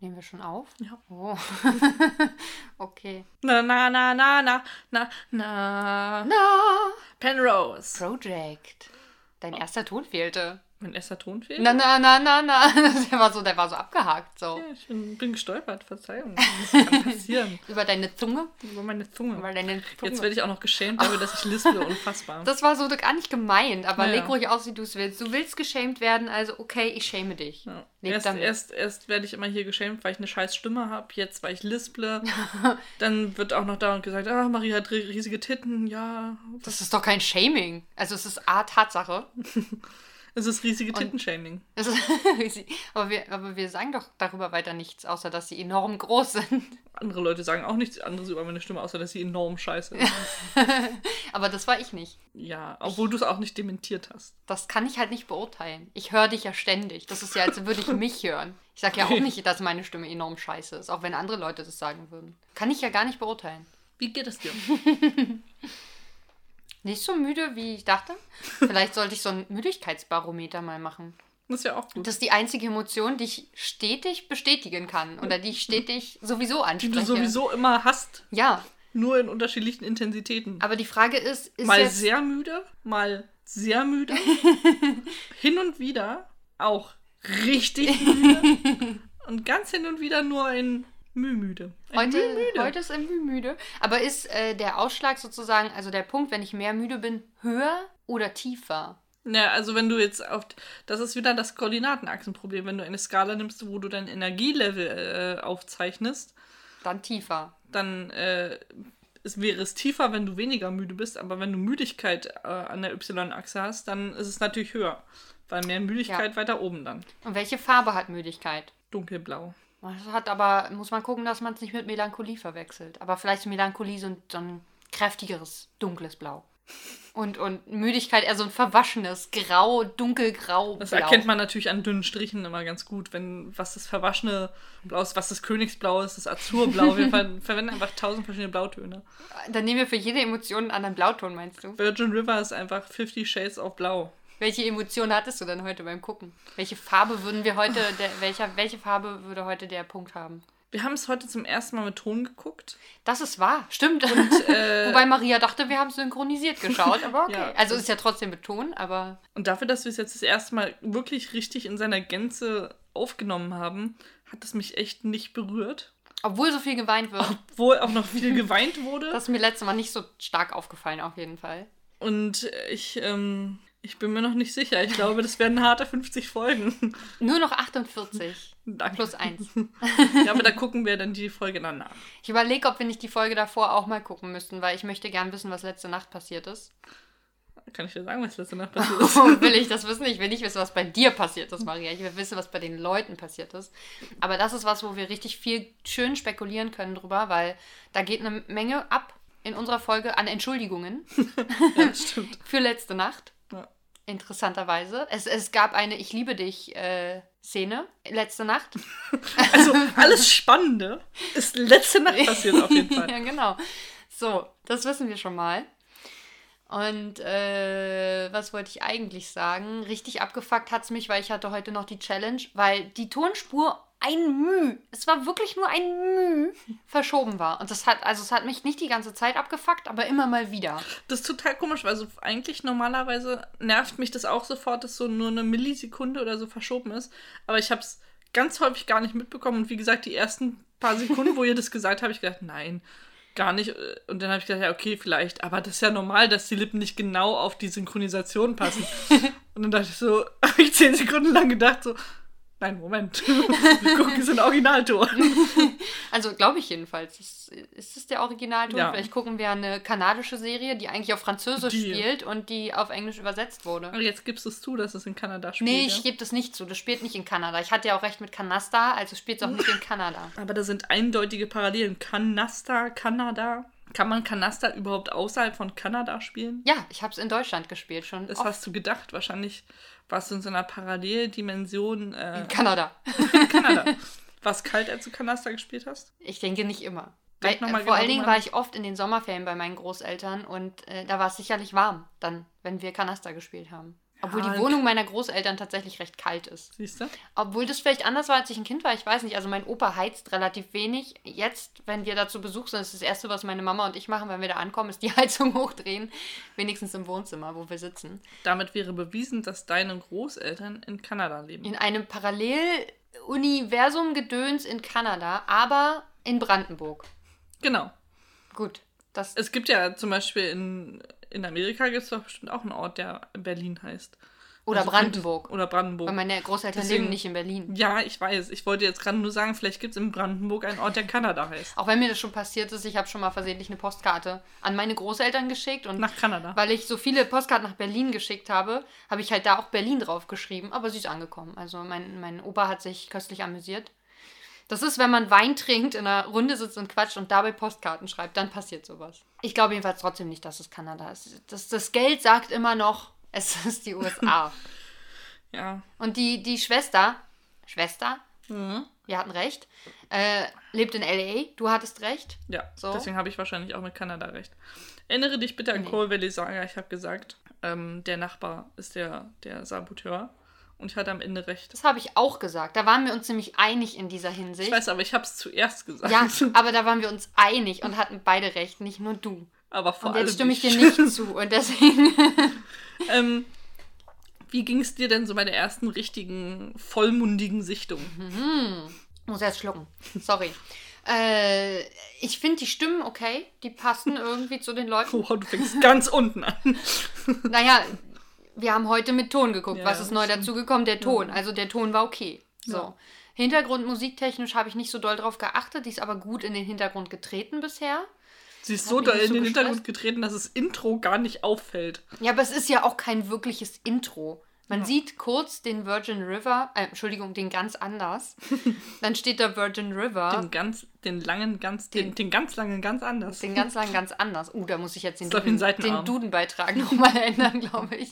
Nehmen wir schon auf? Ja. Oh. okay. Na, na, na, na, na, na, na. Na. Penrose. Project. Dein erster Ton fehlte. Mein erster Ton fehlt? Na, na, na, na, na. Der war so, der war so abgehakt. So. Ja, ich bin, bin gestolpert, Verzeihung. Das kann passieren. Über deine Zunge. Über meine Zunge. Über deine Zunge. Jetzt werde ich auch noch geschämt dafür, dass ich lispe. Unfassbar. Das war so gar nicht gemeint, aber Ja. leg ruhig aus, wie du es willst. Du willst geschämt werden, also okay, ich schäme dich. Ja. Erst, erst, erst werde ich immer hier geschämt, weil ich eine scheiß Stimme habe, jetzt weil ich lisple. Dann wird auch noch dauernd gesagt, ah, Marie hat ri- riesige Titten, ja. Das ist doch kein Shaming. Also es ist A, Tatsache. Es ist riesige Titenshaming. Es ist aber, wir, aber wir sagen doch darüber weiter nichts, außer dass sie enorm groß sind. Andere Leute sagen auch nichts anderes über meine Stimme, außer dass sie enorm scheiße ist. Aber das war ich nicht. ja, obwohl du es auch nicht dementiert hast. Das kann ich halt nicht beurteilen. Ich höre dich ja ständig. Das ist ja, als würde ich mich hören. Ich sage ja auch nicht, dass meine Stimme enorm scheiße ist, auch wenn andere Leute das sagen würden. Kann ich ja gar nicht beurteilen. Wie geht es dir? Nicht so müde, wie ich dachte. Vielleicht sollte ich so ein Müdigkeitsbarometer mal machen. Das ist ja auch gut. Das ist die einzige Emotion, die ich stetig bestätigen kann oder die ich stetig sowieso die anspreche. du sowieso immer hast, Ja, nur in unterschiedlichen Intensitäten. aber die Frage ist, ist mal sehr müde, mal sehr müde. hin und wieder auch richtig müde. und ganz hin und wieder nur ein Mühmüde. Heute, Mühmüde. heute ist er müde. Aber ist äh, der Ausschlag sozusagen, also der Punkt, wenn ich mehr müde bin, höher oder tiefer? Ja, also wenn du jetzt auf. Das ist wieder das Koordinatenachsenproblem. Wenn du eine Skala nimmst, wo du dein Energielevel äh, aufzeichnest, Dann tiefer. dann äh, es wäre es tiefer, wenn du weniger müde bist. Aber wenn du Müdigkeit äh, an der Y-Achse hast, dann ist es natürlich höher. Weil mehr Müdigkeit Ja. weiter oben dann. Und welche Farbe hat Müdigkeit? Dunkelblau. Das hat aber, muss man gucken, dass man es nicht mit Melancholie verwechselt. Aber vielleicht ist Melancholie so ein, so ein kräftigeres, dunkles Blau. Und, und Müdigkeit eher so ein verwaschenes, grau, dunkelgrau Das Blau. erkennt man natürlich an dünnen Strichen immer ganz gut, wenn was das verwaschene Blau ist, was das Königsblau ist, das Azurblau. Wir ver verwenden einfach tausend verschiedene Blautöne. Dann nehmen wir für jede Emotion einen anderen Blauton, meinst du? Virgin River ist einfach 50 Shades of Blau. Welche Emotion hattest du denn heute beim Gucken? Welche Farbe würden wir heute, der, welcher, welche Farbe würde heute der Punkt haben? Wir haben es heute zum ersten Mal mit Ton geguckt. Das ist wahr, stimmt. äh, Wobei Maria dachte, wir haben synchronisiert geschaut, aber okay. Ja, also ist ja trotzdem mit Ton, aber Und dafür, dass wir es jetzt das erste Mal wirklich richtig in seiner Gänze aufgenommen haben, hat es mich echt nicht berührt. obwohl so viel geweint wird, Obwohl auch noch viel geweint wurde. das ist mir letztes Mal nicht so stark aufgefallen, auf jeden Fall. Und ich, ähm, ich bin mir noch nicht sicher. Ich glaube, das werden harte 50 Folgen. Nur noch 48 Danke. plus 1. Ja, aber da gucken wir dann die Folge dann nach. Ich überlege, ob wir nicht die Folge davor auch mal gucken müssten, weil ich möchte gern wissen, was letzte Nacht passiert ist. Kann ich dir sagen, was letzte Nacht passiert ist? Und will ich das wissen? Ich will nicht wissen, was bei dir passiert ist, Maria. Ich will wissen, was bei den Leuten passiert ist. Aber das ist was, wo wir richtig viel schön spekulieren können drüber, weil da geht eine Menge ab in unserer Folge an Entschuldigungen ja, stimmt. für letzte Nacht. Interessanterweise. Es, es gab eine Ich liebe dich äh, Szene letzte Nacht. Also, alles Spannende ist letzte Nacht passiert auf jeden Fall. ja, genau. So, das wissen wir schon mal. Und äh, was wollte ich eigentlich sagen? Richtig abgefuckt hat es mich, weil ich hatte heute noch die Challenge, weil die Tonspur ein Müh, es war wirklich nur ein Müh, verschoben war. Und das hat, also es hat mich nicht die ganze Zeit abgefuckt, aber immer mal wieder. Das ist total komisch, weil so eigentlich normalerweise nervt mich das auch sofort, dass so nur eine Millisekunde oder so verschoben ist. Aber ich habe es ganz häufig gar nicht mitbekommen. Und wie gesagt, die ersten paar Sekunden, wo ihr das gesagt habt, habe ich gedacht, nein, gar nicht. Und dann habe ich gedacht, ja, okay, vielleicht. Aber das ist ja normal, dass die Lippen nicht genau auf die Synchronisation passen. Und dann dachte ich so, habe ich zehn Sekunden lang gedacht, so, nein, Moment. Wir gucken es in Originalton. Also glaube ich jedenfalls. Ist, ist das der Originalton? Ja. Vielleicht gucken wir eine kanadische Serie, die eigentlich auf Französisch Die- spielt und die auf Englisch übersetzt wurde. Aber jetzt gibst du es zu, dass es in Kanada spielt. Nee, ja? ich gebe das nicht zu. Das spielt nicht in Kanada. Ich hatte ja auch recht mit Kanasta, also spielt es auch nicht in Kanada. Aber da sind eindeutige Parallelen. Kanasta, Kanada. Kann man Kanasta überhaupt außerhalb von Kanada spielen? Ja, ich habe es in Deutschland gespielt schon. Das oft. hast du gedacht. Wahrscheinlich du in so einer Paralleldimension äh, in Kanada. in Kanada. War es kalt, als du Kanasta gespielt hast? Ich denke nicht immer. Denk Weil, äh, vor genau allen Dingen war ich oft in den Sommerferien bei meinen Großeltern und äh, da war es sicherlich warm, dann, wenn wir Kanasta gespielt haben. Obwohl Ja, die Wohnung meiner Großeltern tatsächlich recht kalt ist. Siehst du? Obwohl das vielleicht anders war, als ich ein Kind war, ich weiß nicht. Also mein Opa heizt relativ wenig. Jetzt, wenn wir da zu Besuch sind, ist das Erste, was meine Mama und ich machen, wenn wir da ankommen, ist die Heizung hochdrehen. Wenigstens im Wohnzimmer, wo wir sitzen. Damit wäre bewiesen, dass deine Großeltern in Kanada leben. In einem Paralleluniversum-Gedöns in Kanada, aber in Brandenburg. Genau. Gut. Das, Es gibt ja zum Beispiel in, in Amerika gibt es doch bestimmt auch einen Ort, der Berlin heißt. oder Also Brandenburg. Oder Brandenburg. Weil meine Großeltern Deswegen- leben nicht in Berlin. Ja, ich weiß. Ich wollte jetzt gerade nur sagen, vielleicht gibt es in Brandenburg einen Ort, der Kanada heißt. Auch wenn mir das schon passiert ist, ich habe schon mal versehentlich eine Postkarte an meine Großeltern geschickt und Nach Kanada. weil ich so viele Postkarten nach Berlin geschickt habe, habe ich halt da auch Berlin drauf geschrieben, aber sie ist angekommen. Also mein, mein Opa hat sich köstlich amüsiert. Das ist, wenn man Wein trinkt, in einer Runde sitzt und quatscht und dabei Postkarten schreibt, dann passiert sowas. Ich glaube jedenfalls trotzdem nicht, dass es Kanada ist. Das, das Geld sagt immer noch, es ist die USA. Ja. und die, die Schwester, Schwester, Mhm. wir hatten recht, äh, lebt in L.A., du hattest recht. Ja, So. deswegen habe ich wahrscheinlich auch mit Kanada recht. Erinnere dich bitte an Nee. Cole Valley Saga. Ich habe gesagt, ähm, der Nachbar ist der, der Saboteur. Und ich hatte am Ende recht. Das habe ich auch gesagt. Da waren wir uns ziemlich einig in dieser Hinsicht. Ich weiß, aber ich habe es zuerst gesagt. Ja, aber da waren wir uns einig und hatten beide recht, nicht nur du. aber vor Und allem jetzt stimme ich dir ich. nicht zu und deswegen. ähm, wie ging es dir denn so bei der ersten richtigen, vollmundigen Sichtung? Muss erst schlucken. Sorry. Äh, ich finde die Stimmen okay. Die passen irgendwie zu den Leuten. Oh, du fängst ganz unten an. Naja, wir haben heute mit Ton geguckt. Ja, Was ist neu stimmt. dazugekommen? Der Ton. Also der Ton war okay. So. Ja. Hintergrund musiktechnisch habe ich nicht so doll drauf geachtet. Die ist aber gut in den Hintergrund getreten bisher. Sie ist so doll in so den. Hintergrund getreten, dass das Intro gar nicht auffällt. Ja, aber es ist ja auch kein wirkliches Intro. Man Ja. sieht kurz den Virgin River, äh, Entschuldigung, den ganz anders. Dann steht da Virgin River, Den ganz, den langen, ganz, den, Den- den ganz langen, ganz anders. den ganz lang ganz anders. Uh, da muss ich jetzt den, Duden, den Dudenbeitrag nochmal ändern, glaube ich.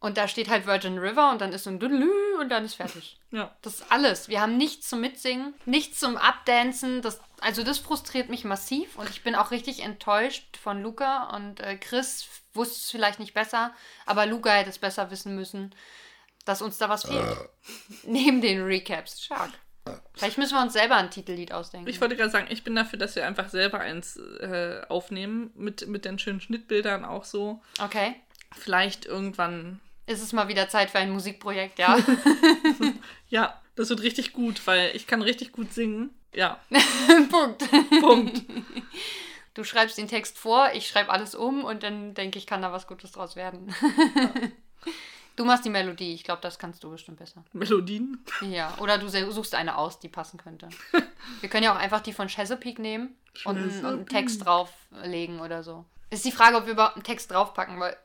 Und da steht halt Virgin River und dann ist so ein Düdelü und dann ist fertig. Ja. Das ist alles. Wir haben nichts zum Mitsingen, nichts zum Abdancen. Das, also das frustriert mich massiv und ich bin auch richtig enttäuscht von Luca und äh, Chris wusste es vielleicht nicht besser, aber Luca hätte es besser wissen müssen, dass uns da was fehlt. Neben den Recaps. Stark. Vielleicht müssen wir uns selber ein Titellied ausdenken. Ich wollte gerade sagen, ich bin dafür, dass wir einfach selber eins äh, aufnehmen, mit, mit den schönen Schnittbildern auch so. okay. Vielleicht irgendwann. Ist es mal wieder Zeit für ein Musikprojekt, ja? Ja, das wird richtig gut, weil ich kann richtig gut singen. Ja, Punkt. Punkt. Du schreibst den Text vor, ich schreibe alles um und dann denke ich, kann da was Gutes draus werden. Du machst die Melodie, ich glaube, das kannst du bestimmt besser. Melodien. Ja, oder du suchst eine aus, die passen könnte. Wir können ja auch einfach die von Chesapeake nehmen und, einen- und einen Text drauflegen oder so. Ist die Frage, ob wir überhaupt einen Text draufpacken, weil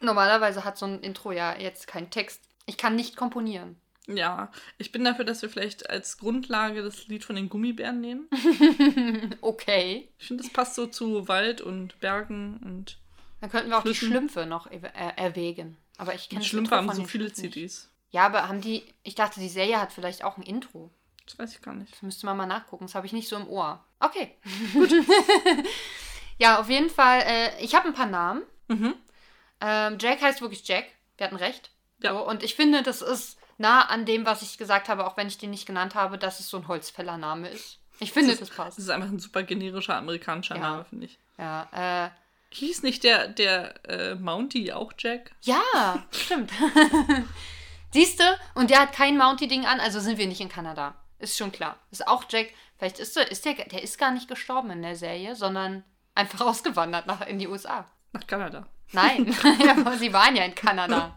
normalerweise hat so ein Intro ja jetzt keinen Text. Ich kann nicht komponieren. Ja, ich bin dafür, dass wir vielleicht als Grundlage das Lied von den Gummibären nehmen. Okay. Ich finde, das passt so zu Wald und Bergen und Dann könnten wir auch die Flüssen. Schlümpfe noch äh, erwägen. Aber ich kenne die Schlümpfe haben so viele. CDs. Ja, aber haben die. Ich dachte, die Serie hat vielleicht auch ein Intro. Das weiß ich gar nicht. Das müsste man mal nachgucken. Das habe ich nicht so im Ohr. Okay. Gut. ja, auf jeden Fall. Äh, ich habe ein paar Namen. Mhm. Ähm, Jack heißt wirklich Jack. Wir hatten recht. Ja. So, und ich finde, das ist nah an dem, was ich gesagt habe, auch wenn ich den nicht genannt habe, dass es so ein Holzfällername ist. Ich finde, Das das, ist- passt. Das ist einfach ein super generischer amerikanischer Ja. Name, finde ich. Ja, äh, Hieß nicht der, der äh, Mountie auch Jack? ja, stimmt. Siehst du? Und der hat kein Mountie-Ding an, also sind wir nicht in Kanada. Ist schon klar. Ist auch Jack. Vielleicht ist der, ist der, der ist gar nicht gestorben in der Serie, sondern einfach ausgewandert nach, in die USA. Nach Kanada. Nein, ja, sie waren ja in Kanada.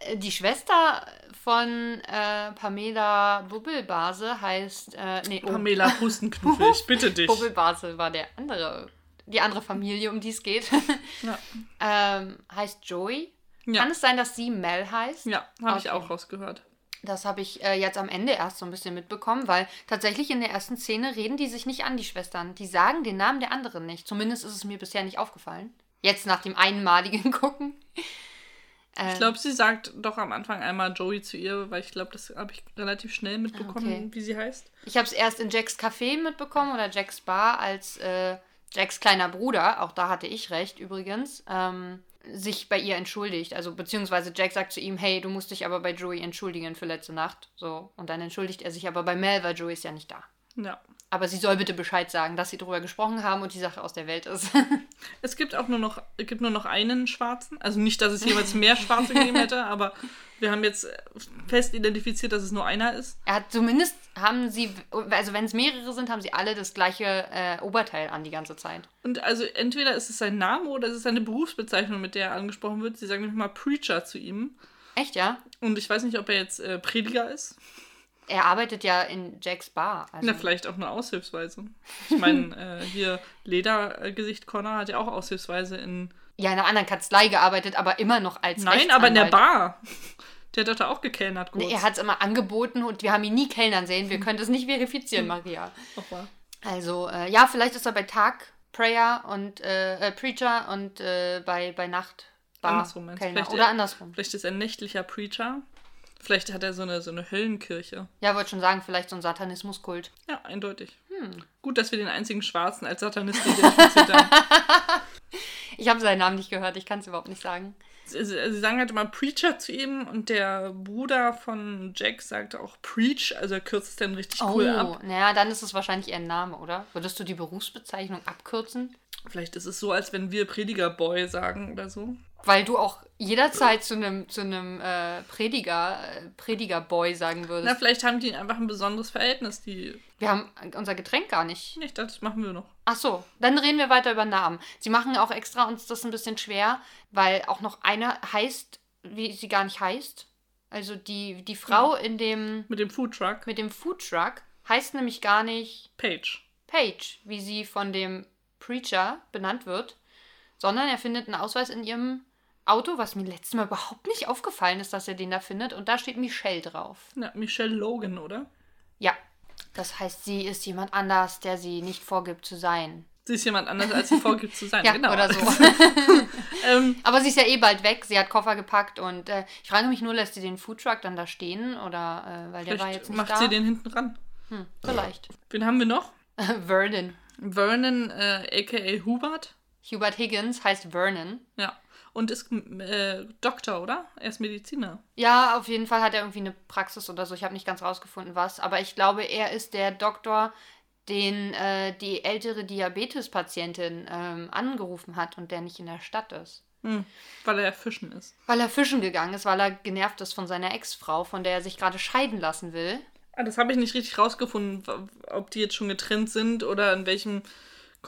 Äh, Die Schwester von äh, Pamela Bubbelbase heißt. Äh, nee, oh, Pamela Pustenknuffel, ich bitte dich. Bubbelbase war der andere, die andere Familie, um die es geht. Ja, ähm, heißt Joey. ja. Kann es sein, dass sie Mel heißt? ja habe ich Okay. auch rausgehört. Das habe ich äh, jetzt am Ende erst so ein bisschen mitbekommen, weil tatsächlich in der ersten Szene reden die sich nicht an, die Schwestern. Die sagen den Namen der anderen nicht. Zumindest ist es mir bisher nicht aufgefallen. Jetzt nach dem einmaligen Gucken. Ähm, Ich glaube, sie sagt doch am Anfang einmal Joey zu ihr, weil ich glaube, das habe ich relativ schnell mitbekommen, Okay. wie sie heißt. Ich habe es erst in Jacks Café mitbekommen oder Jacks Bar als äh, Jacks kleiner Bruder. Auch da hatte ich recht übrigens. Ähm, sich bei ihr entschuldigt. Also beziehungsweise Jack sagt zu ihm, hey, du musst dich aber bei Joey entschuldigen für letzte Nacht. So. Und dann entschuldigt er sich aber bei Mel, weil Joey ist ja nicht da. Ja. Aber sie soll bitte Bescheid sagen, dass sie darüber gesprochen haben und die Sache aus der Welt ist. Es gibt auch nur noch, gibt nur noch einen Schwarzen. Also nicht, dass es jemals mehr Schwarze gegeben hätte, aber wir haben jetzt fest identifiziert, dass es nur einer ist. er hat zumindest haben sie, also wenn es mehrere sind, haben sie alle das gleiche äh, Oberteil an die ganze Zeit. Und also entweder ist es sein Name oder es ist seine Berufsbezeichnung, mit der er angesprochen wird. Sie sagen nämlich mal Preacher zu ihm. Echt, ja? Und ich weiß nicht, ob er jetzt äh, Prediger ist. Er arbeitet ja in Jacks Bar. Also Na, vielleicht auch nur aushilfsweise. Ich meine, äh, hier Ledergesicht Connor hat ja auch aushilfsweise in. ja, in einer anderen Kanzlei gearbeitet, aber immer noch als Nein, aber in der. Bar. Der hat doch da auch gekellnert kurz. Er hat es immer angeboten und wir haben ihn nie kellnern sehen. Wir können das nicht verifizieren, Maria. Auch wahr. Also, äh, ja, vielleicht ist er bei Tag Prayer und äh, äh, Preacher und äh, bei, bei Nacht Bar Andersrum? Kellner. Oder er- andersrum. Vielleicht ist er ein nächtlicher Preacher. Vielleicht hat er so eine, so eine Höllenkirche. Ja, wollte schon sagen, vielleicht so ein Satanismuskult. Ja, eindeutig. Hm. Gut, dass wir den einzigen Schwarzen als Satanisten identifiziert haben. Ich habe seinen Namen nicht gehört, ich kann es überhaupt nicht sagen. Sie, sie sagen halt immer Preacher zu ihm und der Bruder von Jack sagt auch Preach, also er kürzt es dann richtig cool oh, ab. naja, dann ist es wahrscheinlich eher ein Name, oder? Würdest du die Berufsbezeichnung abkürzen? Vielleicht ist es so, als wenn wir Predigerboy sagen oder so. Weil du auch jederzeit zu einem zu einem äh, Prediger, äh, Predigerboy sagen würdest. Na, vielleicht haben die einfach ein besonderes Verhältnis, die. Wir haben unser Getränk gar nicht. Nicht, das machen wir noch. Ach so, dann reden wir weiter über Namen. Sie machen auch extra uns das ein bisschen schwer, weil auch noch eine heißt, wie sie gar nicht heißt. Also die, die Frau in dem Mit dem Foodtruck. mit dem Foodtruck heißt nämlich gar nicht Page. Paige, wie sie von dem Preacher benannt wird, sondern er findet einen Ausweis in ihrem Auto, was mir letztes Mal überhaupt nicht aufgefallen ist, dass er den da findet. Und da steht Michelle drauf. Ja, Michelle Logan, oder? Ja, das heißt, sie ist jemand anders, der sie nicht vorgibt zu sein. Sie ist jemand anders, als sie vorgibt zu sein. Ja, genau. oder so. ähm, Aber sie ist ja eh bald weg. Sie hat Koffer gepackt und äh, ich frage mich nur, lässt sie den Foodtruck dann da stehen oder äh, weil der war jetzt nicht macht da? sie den hinten ran. hm, vielleicht. Wen haben wir noch? Vernon. Vernon, äh, aka Hubert. Hubert Higgins heißt Vernon. Ja. Und ist äh, Doktor, oder? Er ist Mediziner. Ja, auf jeden Fall hat er irgendwie eine Praxis oder so. Ich habe nicht ganz rausgefunden, was. Aber ich glaube, er ist der Doktor, den äh, die ältere Diabetespatientin ähm, angerufen hat und der nicht in der Stadt ist. Hm, weil er fischen ist. Weil er fischen gegangen ist, weil er genervt ist von seiner Ex-Frau, von der er sich gerade scheiden lassen will. Ah, das habe ich nicht richtig rausgefunden, ob die jetzt schon getrennt sind oder in welchem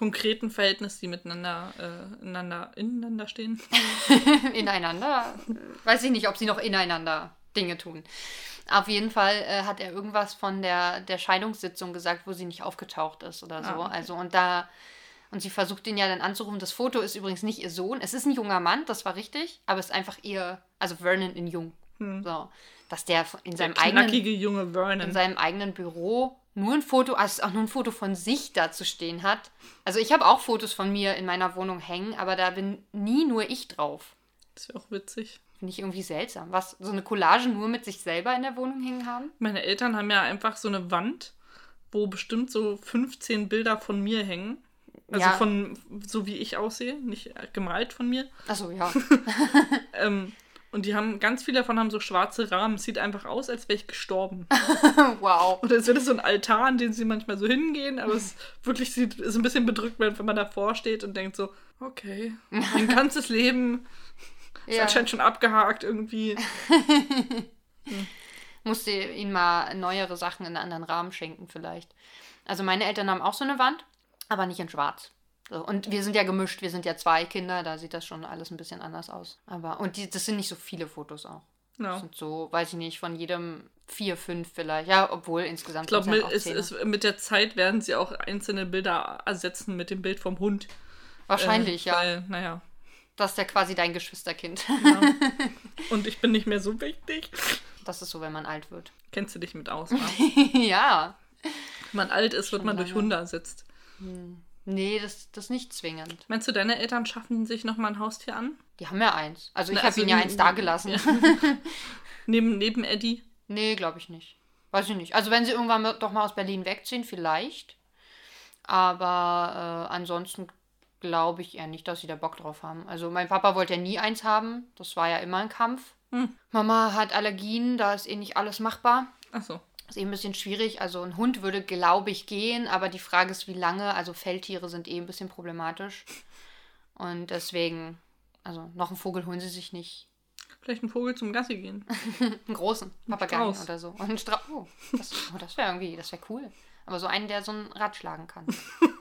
konkreten Verhältnis die miteinander äh, ineinander, ineinander stehen. ineinander. Weiß ich nicht, ob sie noch ineinander Dinge tun. Auf jeden Fall äh, hat er irgendwas von der, der Scheidungssitzung gesagt, wo sie nicht aufgetaucht ist oder so. Ah, okay. Also und da und sie versucht ihn ja dann anzurufen. Das Foto ist übrigens nicht ihr Sohn. Es ist ein junger Mann, das war richtig, aber es ist einfach ihr, also Vernon in jung. So, dass der in Der seinem eigenen knackige junge in Vernon. seinem eigenen Büro nur ein Foto, also auch nur ein Foto von sich da zu stehen hat. Also ich habe auch Fotos von mir in meiner Wohnung hängen, aber da bin nie nur ich drauf. Das wäre auch witzig. Finde ich irgendwie seltsam. Was, so eine Collage nur mit sich selber in der Wohnung hängen haben? Meine Eltern haben ja einfach so eine Wand, wo bestimmt so 15 Bilder von mir hängen. Also Ja. von so wie ich aussehe, nicht gemalt von mir. Achso, ja. Ähm, und die haben, ganz viele davon haben so schwarze Rahmen. Es sieht einfach aus, als wäre ich gestorben. wow. Als wäre das so ein Altar, an den sie manchmal so hingehen, aber es wirklich sieht, ist ein bisschen bedrückt, wenn man davor steht und denkt so, okay, mein ganzes Leben ist Ja. anscheinend schon abgehakt irgendwie. Musste ihnen mal neuere Sachen in einen anderen Rahmen schenken, vielleicht. Also meine Eltern haben auch so eine Wand, aber nicht in schwarz. So, und wir sind ja gemischt, wir sind ja zwei Kinder, da sieht das schon alles ein bisschen anders aus. Aber, und die, das sind nicht so viele Fotos auch. Das Ja. sind so, weiß ich nicht, von jedem vier, fünf vielleicht. Ja, obwohl insgesamt Ich glaube, mit, ja es, es, mit der Zeit werden sie auch einzelne Bilder ersetzen mit dem Bild vom Hund. Wahrscheinlich, äh, ja. Weil, naja. Das ist ja quasi dein Geschwisterkind. Ja. Und ich bin nicht mehr so wichtig. Das ist so, wenn man alt wird. Kennst du dich mit aus, ja. Wenn man alt ist, wird Schon man durch lange. Hunde ersetzt. Nee, das, das ist nicht zwingend. Meinst du, deine Eltern schaffen sich nochmal ein Haustier an? Die haben ja eins. Also ich habe also ihnen ja eins dagelassen. ja. Neben, neben Eddie? Nee, glaube ich nicht. Weiß ich nicht. Also wenn sie irgendwann doch mal aus Berlin wegziehen, vielleicht. Aber äh, ansonsten glaube ich eher nicht, dass sie da Bock drauf haben. Also mein Papa wollte ja nie eins haben. Das war ja immer ein Kampf. Hm. Mama hat Allergien, da ist eh nicht alles machbar. Achso. Ist eh ein bisschen schwierig. Also ein Hund würde, glaube ich, gehen, aber die Frage ist, wie lange. Also Feldtiere sind eh ein bisschen problematisch. Und deswegen, also noch einen Vogel holen sie sich nicht. Vielleicht ein Vogel zum Gassi gehen. Einen großen Strauß. oder so. Und einen Strauß. Oh, das, oh, das wäre irgendwie, das wäre cool. Aber so einen, der so ein Rad schlagen kann.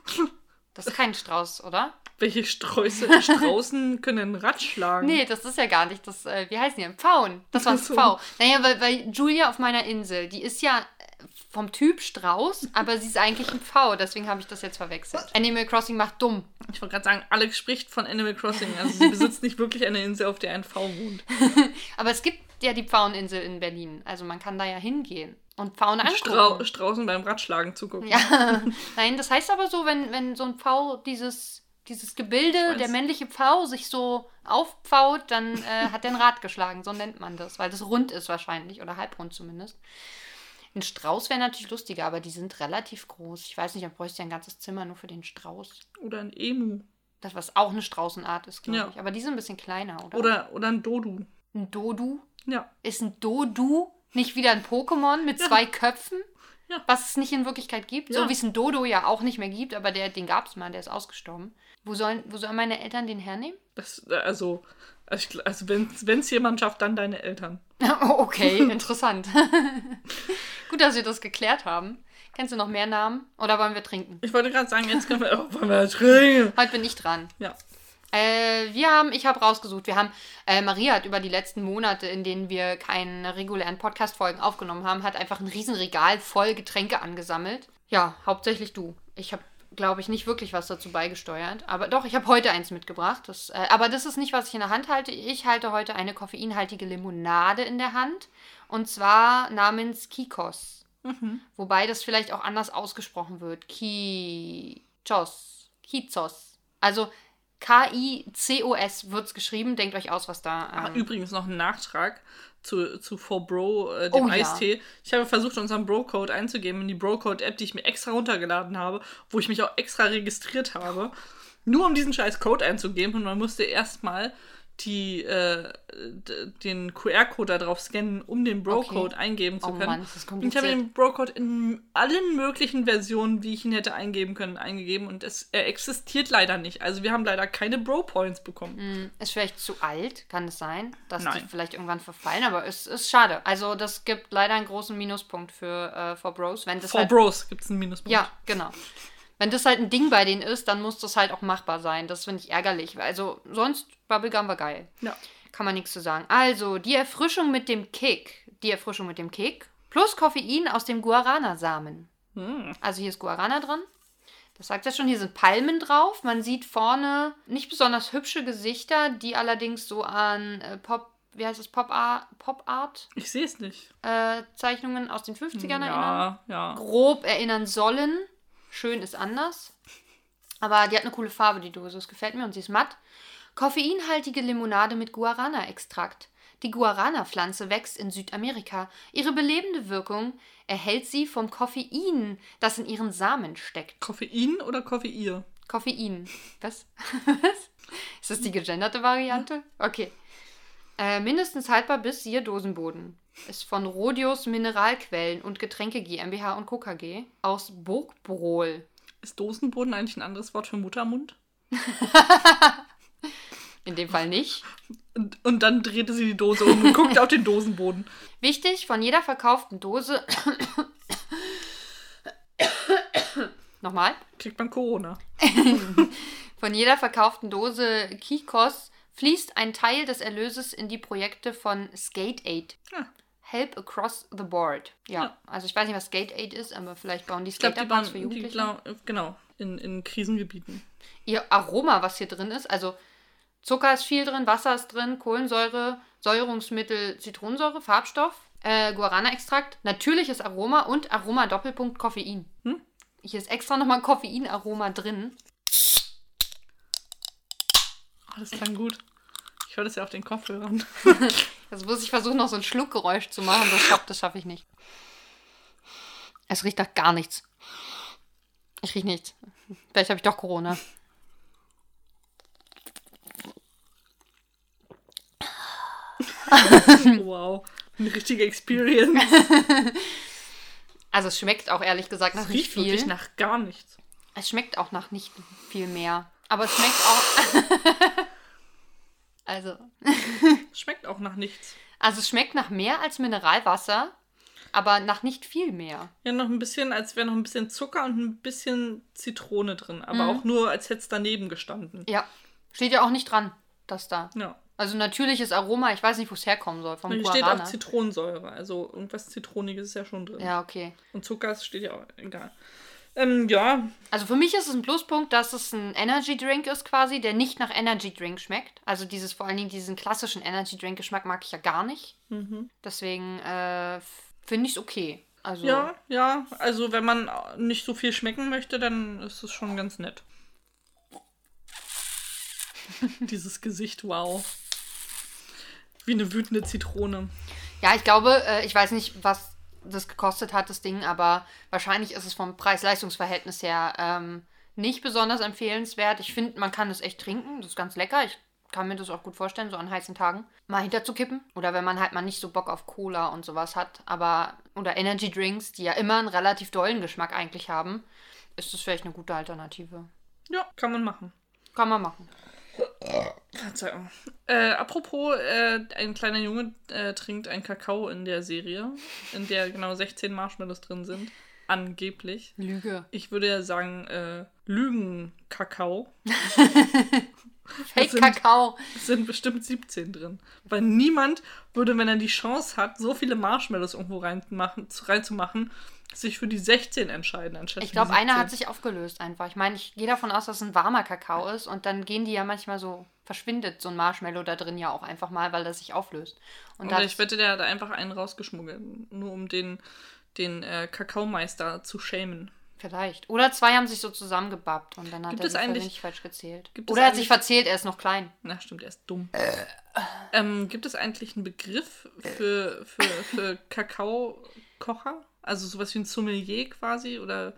Das ist kein Strauß, oder? Welche Sträuße, Straußen können Rad schlagen? Nee, das ist ja gar nicht das, äh, wie heißen die? denn? Pfauen. Das war ein so. Pfau. Naja, weil, weil Julia auf meiner Insel, die ist ja äh, vom Typ Strauß, aber sie ist eigentlich ein Pfau. Deswegen habe ich das jetzt verwechselt. Animal Crossing macht dumm. Ich wollte gerade sagen, Alex spricht von Animal Crossing. Also sie besitzt nicht wirklich eine Insel, auf der ein V wohnt. Aber es gibt ja die Pfaueninsel in Berlin. Also man kann da ja hingehen und Pfauen angucken. Strau Straußen beim Radschlagen zugucken. Ja, nein, das heißt aber so, wenn, wenn so ein Pfau dieses, dieses Gebilde, Ich der männliche Pfau, sich so aufpfaut, dann äh, hat er ein Rad geschlagen. So nennt man das, weil das rund ist wahrscheinlich oder halbrund zumindest. Ein Strauß wäre natürlich lustiger, aber die sind relativ groß. Ich weiß nicht, dann bräuchte ja ein ganzes Zimmer nur für den Strauß. Oder ein Emu. Das, was auch eine Straußenart ist, glaube Ja. ich. Aber die sind ein bisschen kleiner, oder? Oder, oder ein Dodu. ein Dodu. Ja. Ist ein Dodu nicht wieder ein Pokémon mit zwei Köpfen? Ja. Was es nicht in Wirklichkeit gibt. So Ja. wie es ein Dodo ja auch nicht mehr gibt, aber der, den gab es mal, der ist ausgestorben. Wo sollen, wo sollen meine Eltern den hernehmen? Das, äh, also, also, also wenn es jemand schafft, dann deine Eltern. Oh, okay, interessant. Gut, dass wir das geklärt haben. Kennst du noch mehr Namen? Oder wollen wir trinken? Ich wollte gerade sagen, jetzt können wir, oh, wollen wir trinken. Heute bin ich dran. Ja. Äh, wir haben, ich habe rausgesucht, wir haben, äh, Maria hat über die letzten Monate, in denen wir keine regulären Podcast-Folgen aufgenommen haben, hat einfach ein Riesenregal voll Getränke angesammelt. Ja, hauptsächlich du. Ich habe, glaube ich, nicht wirklich was dazu beigesteuert. Aber doch, ich habe heute eins mitgebracht. Das, äh, aber das ist nicht, was ich in der Hand halte. Ich halte heute eine koffeinhaltige Limonade in der Hand. Und zwar namens Kikos. Mhm. Wobei das vielleicht auch anders ausgesprochen wird. Kichos. Kizos. Also K-I-C-O-S wird es geschrieben. Denkt euch aus, was da. Ah, Ähm, übrigens noch ein Nachtrag zu, zu For Bro, äh, dem Oh ja. Eistee. Ich habe versucht, unseren Bro-Code einzugeben in die Bro-Code-App, die ich mir extra runtergeladen habe, wo ich mich auch extra registriert habe. Nur um diesen scheiß Code einzugeben und man musste erstmal die, äh, den QR-Code da drauf scannen, um den Bro-Code eingeben zu Oh können. Mann, das ist und ich habe den Bro-Code in allen möglichen Versionen, wie ich ihn hätte eingeben können, eingegeben und es, er existiert leider nicht. Also wir haben leider keine Bro-Points bekommen. Hm, Ist vielleicht zu alt, kann es sein, dass die Nein. vielleicht irgendwann verfallen, aber es ist schade. Also das gibt leider einen großen Minuspunkt für äh, For Bros. Wenn das For halt, Bros gibt es einen Minuspunkt. Ja, genau. Wenn das halt ein Ding bei denen ist, dann muss das halt auch machbar sein. Das finde ich ärgerlich. Also sonst Bubblegum war geil. Ja. Kann man nichts zu sagen. Also, die Erfrischung mit dem Kick. Die Erfrischung mit dem Kick. Plus Koffein aus dem Guarana-Samen. Hm. Also hier ist Guarana drin. Das sagt ja schon, hier sind Palmen drauf. Man sieht vorne nicht besonders hübsche Gesichter, die allerdings so an äh, Pop, wie heißt es, Pop Art, Pop Art Ich sehe es nicht. äh, Zeichnungen aus den 50ern erinnern. Ja, ja. Grob erinnern sollen. Schön ist anders. Aber die hat eine coole Farbe, die Dose. Das gefällt mir und sie ist matt. Koffeinhaltige Limonade mit Guarana-Extrakt. Die Guarana-Pflanze wächst in Südamerika. Ihre belebende Wirkung erhält sie vom Koffein, das in ihren Samen steckt. Koffein oder Koffein? Koffein. Was? Was? Ist das die gegenderte Variante? Okay. Äh, mindestens haltbar bis siehe Dosenboden. Ist von Rhodius Mineralquellen und Getränke GmbH und Co. KG aus Burgbrohl. Ist Dosenboden eigentlich ein anderes Wort für Muttermund? In dem Fall nicht. Und, und dann drehte sie die Dose um und guckte auf den Dosenboden. Wichtig, von jeder verkauften Dose. Nochmal. Kriegt man Corona. Von jeder verkauften Dose Kikos fließt ein Teil des Erlöses in die Projekte von Skate Aid. Ja. Help Across the Board. Ja, Ja. also ich weiß nicht, was Skate Aid ist, aber vielleicht bauen die die Skaterparks für die, Jugendliche. glaub, genau, in, in Krisengebieten. Ihr Aroma, was hier drin ist, also Zucker ist viel drin, Wasser ist drin, Kohlensäure, Säurungsmittel, Zitronensäure, Farbstoff, äh, Guarana-Extrakt, natürliches Aroma und Aroma-Doppelpunkt Koffein. Hm? Hier ist extra nochmal Koffeinaroma drin. Oh, das klang gut. Ich höre das ja auf den Kopfhörern. Jetzt muss ich versuchen, noch so ein Schluckgeräusch zu machen. Das schaffe schaff ich nicht. Es riecht nach gar nichts. Ich rieche nichts. Vielleicht habe ich doch Corona. wow. Eine richtige Experience. Also es schmeckt auch ehrlich gesagt nach es riecht wirklich nach gar nichts. Es schmeckt auch nach nicht viel mehr. Aber es schmeckt auch also. Es schmeckt auch nach nichts. Also es schmeckt nach mehr als Mineralwasser, aber nach nicht viel mehr. Ja, noch ein bisschen, als wäre noch ein bisschen Zucker und ein bisschen Zitrone drin. Aber Mhm. auch nur, als hätte es daneben gestanden. Ja. Steht ja auch nicht dran, dass da. Ja. Also natürliches Aroma, ich weiß nicht, wo es herkommen soll. Vom Und hier steht auch Zitronensäure. Also irgendwas Zitroniges ist ja schon drin. Ja, okay. Und Zucker ist- steht ja auch, egal. Ähm, ja, Also für mich ist es ein Pluspunkt, dass es ein Energy Drink ist quasi, der nicht nach Energy Drink schmeckt. Also dieses vor allen Dingen diesen klassischen Energy Drink Geschmack mag ich ja gar nicht. Deswegen äh, finde ich es okay. Also ja, ja. Also wenn man nicht so viel schmecken möchte, dann ist es schon ganz nett. Dieses Gesicht, wow. Wie eine wütende Zitrone. Ja, ich glaube, äh, ich weiß nicht, was das gekostet hat, das Ding, aber wahrscheinlich ist es vom Preis-Leistungs-Verhältnis her ähm, nicht besonders empfehlenswert. Ich finde, man kann es echt trinken. Das ist ganz lecker. Ich kann mir das auch gut vorstellen, so an heißen Tagen mal hinterzukippen. Oder wenn man halt mal nicht so Bock auf Cola und sowas hat. Aber, oder Energy Drinks, die ja immer einen relativ dollen Geschmack eigentlich haben, ist das vielleicht eine gute Alternative. Ja, kann man machen. Kann man machen. Verzeihung. Äh, apropos, äh, ein kleiner Junge äh, trinkt einen Kakao in der Serie, in der genau 16 Marshmallows drin sind. Angeblich. Lüge. Ich würde ja sagen, äh, Lügen-Kakao. Fake sind- Kakao. Es sind bestimmt 17 drin. Weil niemand würde, wenn er die Chance hat, so viele Marshmallows irgendwo reinmachen, zu- reinzumachen, sich für die 16 entscheiden, anstatt Ich glaube, einer 17. hat sich aufgelöst einfach. Ich meine, ich gehe davon aus, dass es ein warmer Kakao ist und dann gehen die ja manchmal so, verschwindet so ein Marshmallow da drin ja auch einfach mal, weil das sich auflöst. Und Oder ich wette, der hat einfach einen rausgeschmuggelt, nur um den, den äh, Kakaomeister zu schämen. vielleicht. Oder zwei haben sich so zusammengebappt und dann hat Gibt er eigentlich- nicht falsch gezählt. Oder er hat sich verzählt, er ist noch klein. Na, stimmt, er ist dumm. Ähm, gibt es eigentlich einen Begriff für, für, für Kakaokocher? Also sowas wie ein Sommelier quasi oder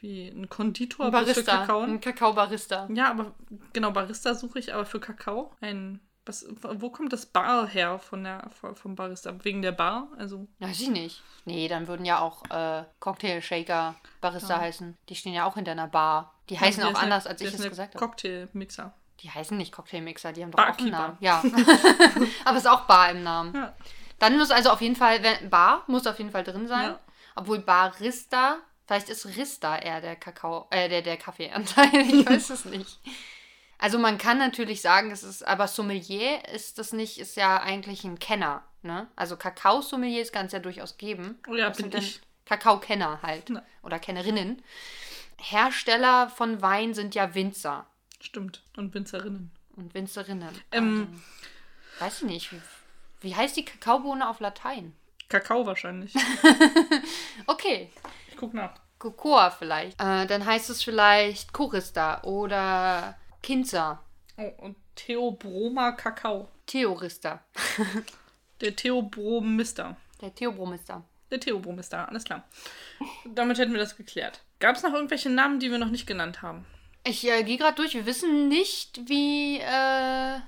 wie ein Konditor Ein bloß für Barista. Kakao? Ein Kakao-Barista. Ja, aber genau, Barista suche ich, aber für Kakao ein. Was, wo kommt das Bar her von der, vom Barista? Wegen der Bar? Also, Weiß ich nicht. Nee, dann würden ja auch äh, Cocktail-Shaker Barista heißen. Die stehen ja auch hinter einer Bar. Die heißen der auch ist eine- anders, als ich es eine gesagt habe. Cocktailmixer. Die heißen nicht Cocktailmixer, die haben doch auch einen. Namen. Ja. Aber es ist auch Bar im Namen. Ja. Dann muss also auf jeden Fall, wenn, Bar muss auf jeden Fall drin sein. Ja. Obwohl Barista, vielleicht ist Rista eher der Kakao, äh, der, der Kaffeeanteil. Ich weiß es nicht. Also man kann natürlich sagen, es ist, aber Sommelier ist das nicht, ist ja eigentlich ein Kenner. Ne? Also Kakao-Sommeliers kann es ja durchaus geben. Oh ja, Das bin ich. Kakaokenner halt. Na. Oder Kennerinnen. Hersteller von Wein sind ja Winzer Stimmt. Und Winzerinnen. und Winzerinnen. Ähm. also, weiß ich nicht. Wie, wie heißt die Kakaobohne auf Latein? Kakao wahrscheinlich. Okay, Ich guck nach. Cocoa vielleicht. Äh, dann heißt es vielleicht Chorista oder Kinzer. Oh, und Theobroma Kakao. Theorista. Der Theobromister. Der Theobromister. Der Theobromister, alles klar. Damit hätten wir das geklärt. Gab es noch irgendwelche Namen, die wir noch nicht genannt haben? Ich äh, gehe gerade durch. Wir wissen nicht, wie äh,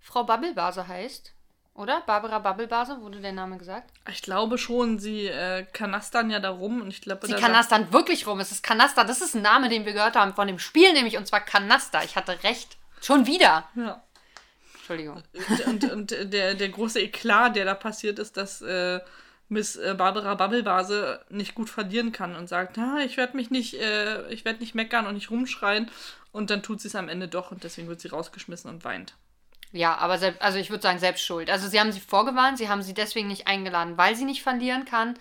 Frau Babbelbase heißt. Oder? Barbara Babbelbase, wurde der Name gesagt? Ich glaube schon, sie äh, kanastern ja da rum und ich glaube, Sie kanastern wirklich rum. Es ist Kanaster. Das ist ein Name, den wir gehört haben von dem Spiel, nämlich und zwar Kanaster. Ich hatte recht. Schon wieder. Ja. Entschuldigung. Und, und der, der große Eklat, der da passiert ist, dass äh, Miss äh, Barbara Babbelbase nicht gut verlieren kann und sagt, ah, ich werde mich nicht, äh, ich werde nicht meckern und nicht rumschreien. Und dann tut sie es am Ende doch und deswegen wird sie rausgeschmissen und weint. Ja, aber selbst, also ich würde sagen, selbst schuld. Also sie haben sie vorgewarnt, sie haben sie deswegen nicht eingeladen, weil sie nicht verlieren kann.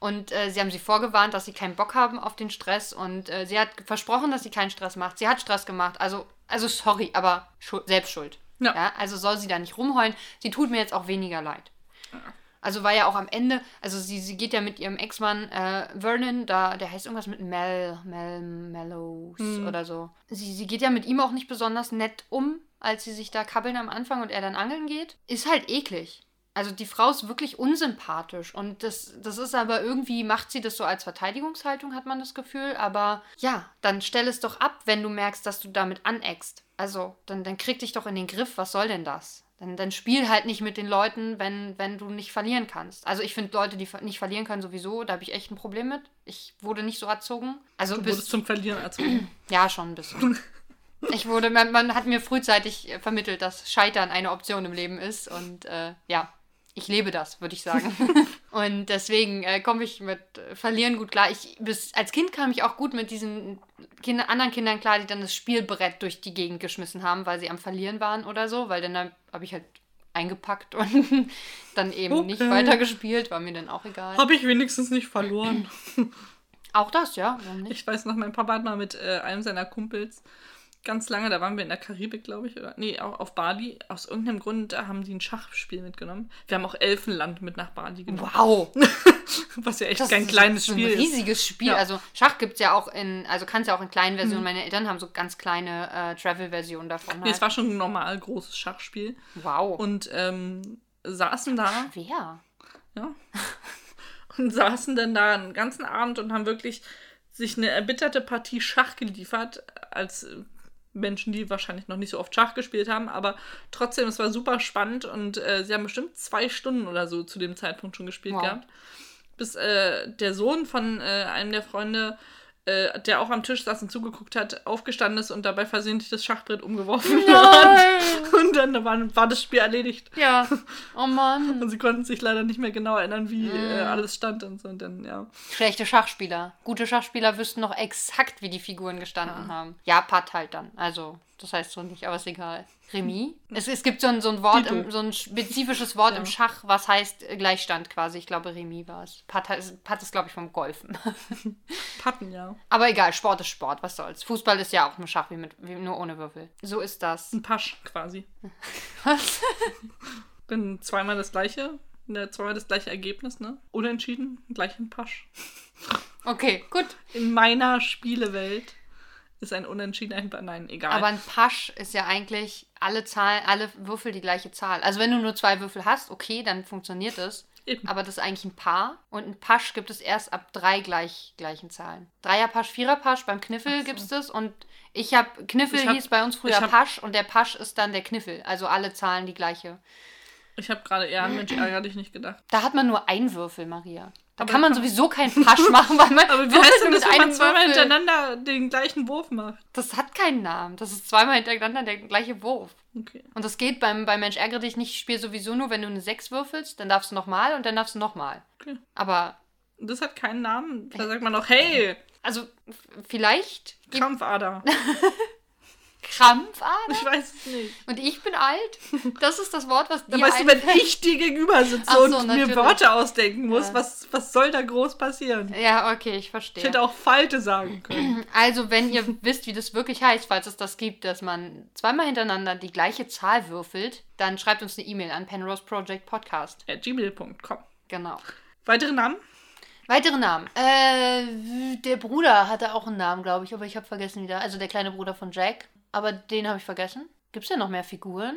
Und äh, sie haben sie vorgewarnt, dass sie keinen Bock haben auf den Stress. Und äh, sie hat versprochen, dass sie keinen Stress macht. Sie hat Stress gemacht. Also, also sorry, aber schuld, selbst schuld. Ja. Also soll sie da nicht rumheulen. Sie tut mir jetzt auch weniger leid. Also war ja auch am Ende, also sie, sie geht ja mit ihrem Ex-Mann äh, Vernon, da, der heißt irgendwas mit Mel, Mel, Mellows oder so. Sie, sie geht ja mit ihm auch nicht besonders nett um, als sie sich da kabbeln am Anfang und er dann angeln geht. Ist halt eklig. Also die Frau ist wirklich unsympathisch und das, das ist aber irgendwie, macht sie das so als Verteidigungshaltung, hat man das Gefühl. Aber ja, dann stell es doch ab, wenn du merkst, dass du damit aneckst. Also, dann, dann krieg dich doch in den Griff, was soll denn das? Dann, dann spiel halt nicht mit den Leuten, wenn, wenn du nicht verlieren kannst. Also ich finde Leute, die nicht verlieren können, sowieso, da habe ich echt ein Problem mit. Ich wurde nicht so erzogen. Also Du bis, wurdest zum Verlieren erzogen. ja, schon ein bisschen. Ich wurde, man, man hat mir frühzeitig äh, vermittelt, dass Scheitern eine Option im Leben ist. Und äh, ja, ich lebe das, würde ich sagen. und deswegen äh, komme ich mit äh, Verlieren gut klar. Ich, bis, als Kind kam ich auch gut mit diesen Kinder, anderen Kindern klar, die dann das Spielbrett durch die Gegend geschmissen haben, weil sie am Verlieren waren oder so. Weil dann habe ich halt eingepackt und dann eben nicht Okay. weitergespielt, war mir dann auch egal. Habe ich wenigstens nicht verloren. Auch das, ja, warum nicht? Ich weiß noch, mein Papa hat mal mit äh, einem seiner Kumpels ganz lange, da waren wir in der Karibik, glaube ich, oder nee, auch auf Bali. Aus irgendeinem Grund da haben die ein Schachspiel mitgenommen. Wir haben auch Elfenland mit nach Bali genommen. Wow! Was ja echt Das kein ist kleines so Spiel ein riesiges Spiel. Ja. Mhm. Also Schach gibt es ja auch in, also kann es ja auch in kleinen Versionen. Meine Eltern haben so ganz kleine äh, Travel-Versionen davon. Nee, es Halt. war schon ein normal großes Schachspiel. wow. Und ähm, saßen da, Wer? ja, und saßen dann da einen ganzen Abend und haben wirklich sich eine erbitterte Partie Schach geliefert, als äh, Menschen, die wahrscheinlich noch nicht so oft Schach gespielt haben, aber trotzdem, es war super spannend und äh, sie haben bestimmt zwei Stunden oder so zu dem Zeitpunkt schon gespielt Wow. gehabt. Bis äh, der Sohn von äh, einem der Freunde, äh, der auch am Tisch saß und zugeguckt hat, aufgestanden ist und dabei versehentlich das Schachbrett umgeworfen hat. Und dann war, war das Spiel erledigt. Ja. Oh Mann. Und sie konnten sich leider nicht mehr genau erinnern, wie Mm. äh, alles stand und so. Und dann, ja. Schlechte Schachspieler. Gute Schachspieler wüssten noch exakt, wie die Figuren gestanden haben. Ja, Patt halt dann. Also, das heißt so nicht, aber ist egal. Remis? Es, es gibt so ein, so ein Wort, im, so ein spezifisches Wort Ja. im Schach, was heißt äh, Gleichstand quasi. Ich glaube, Remis war es. Patt, heißt- Patt ist, glaube ich, vom Golfen. Patten, ja. Aber egal, Sport ist Sport, was soll's. Fußball ist ja auch nur Schach, wie mit, wie, nur ohne Würfel. So ist das. Ein Pasch quasi. Was? Bin zweimal das gleiche, ne, zweimal das gleiche Ergebnis, ne? Unentschieden, gleich ein Pasch. Okay, gut. In meiner Spielewelt ist ein Unentschieden ein Ba- Nein, egal. Aber ein Pasch ist ja eigentlich alle Zahlen, alle Würfel die gleiche Zahl. Also wenn du nur zwei Würfel hast, okay, dann funktioniert es. Eben. Aber das ist eigentlich ein Paar. Und ein Pasch gibt es erst ab drei gleich, gleichen Zahlen. Dreier-Pasch, Vierer-Pasch, beim Kniffel gibt es das. Und ich habe, Kniffel Ich hab- hieß bei uns früher hab- Pasch und der Pasch ist dann der Kniffel. Also alle Zahlen die gleiche. ich habe gerade eher an Mensch ärger dich nicht gedacht. Da hat man nur einen Würfel, Maria. Da kann man sowieso keinen Pasch machen, weil man Aber wie heißt denn das, wenn man zweimal Würfel. hintereinander den gleichen Wurf macht? Das hat keinen Namen. Das ist zweimal hintereinander der gleiche Wurf. Okay. Und das geht beim, bei Mensch ärgere dich nicht. Ich spiele sowieso nur, wenn du eine 6 würfelst, dann darfst du nochmal und dann darfst du nochmal. okay. Aber, das hat keinen Namen. Da sagt man doch, hey, also, vielleicht gibt Krampfader. Krampfader Ich weiß es nicht. und ich bin alt. Das ist das Wort, was dir Dann weißt du, wenn ich dir gegenüber sitze so, und mir natürlich. Worte ausdenken muss, Ja. was, was soll da groß passieren? Ja, okay, ich Ich verstehe. hätte auch Falte sagen können. Also, wenn ihr wisst, wie das wirklich heißt, falls es das gibt, dass man zweimal hintereinander die gleiche Zahl würfelt, dann schreibt uns eine E-Mail an Penrose Project Podcast. At gmail.com. Genau. Weitere Namen? Weitere Namen. Äh, der Bruder hatte auch einen Namen, glaube ich, aber ich habe vergessen wieder. Also der kleine Bruder von Jack. Aber den habe ich vergessen. Gibt es denn noch mehr Figuren?